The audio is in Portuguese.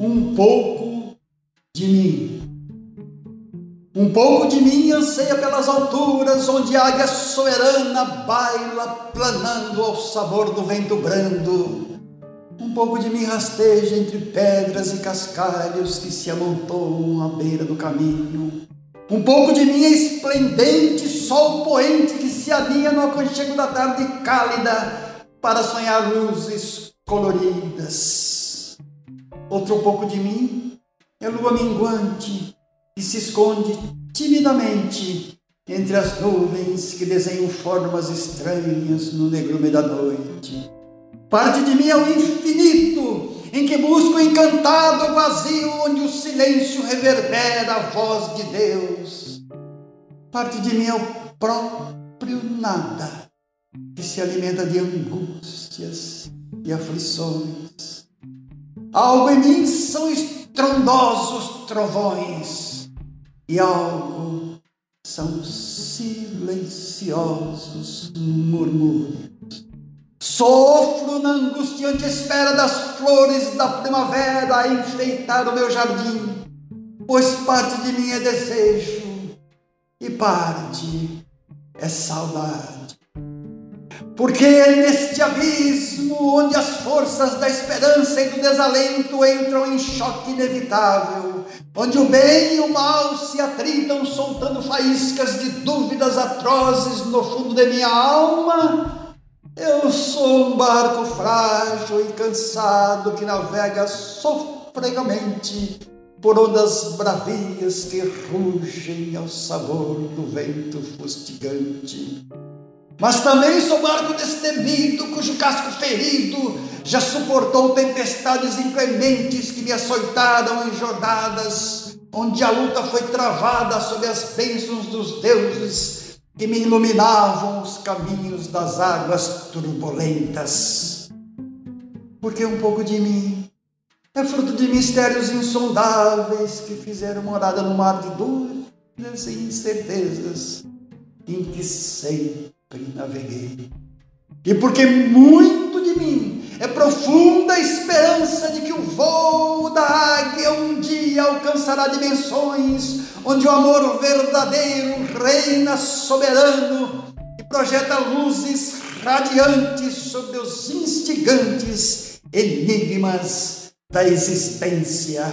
um pouco de mim. Um pouco de mim anseia pelas alturas, onde a águia soberana baila, planando ao sabor do vento brando. Um pouco de mim rasteja entre pedras e cascalhos que se amontoam à beira do caminho. Um pouco de mim é esplendente sol poente que se aninha no aconchego da tarde cálida para sonhar luzes coloridas. Outro pouco de mim é lua minguante que se esconde timidamente entre as nuvens que desenham formas estranhas no negrume da noite. Parte de mim é o infinito, em que busco o encantado vazio onde o silêncio reverbera a voz de Deus. Parte de mim é o próprio nada, que se alimenta de angústias e aflições. Algo em mim são estrondosos trovões, e algo são silenciosos murmúrios. Sofro na angustiante espera das flores da primavera a enfeitar o meu jardim, pois parte de mim é desejo e parte é saudade. Porque é neste abismo onde as forças da esperança e do desalento entram em choque inevitável, onde o bem e o mal se atritam soltando faíscas de dúvidas atrozes no fundo de minha alma, eu sou um barco frágil e cansado que navega sofregamente por ondas bravias que rugem ao sabor do vento fustigante. Mas também sou barco destemido, cujo casco ferido já suportou tempestades inclementes que me açoitaram em jornadas, onde a luta foi travada sob as bênçãos dos deuses que me iluminavam os caminhos das águas turbulentas. Porque um pouco de mim é fruto de mistérios insondáveis que fizeram morada no mar de dúvidas e incertezas em que sempre naveguei. E porque muito de mim é profunda a esperança de que o voo da águia um dia alcançará dimensões onde o amor verdadeiro reina soberano e projeta luzes radiantes sobre os instigantes enigmas da existência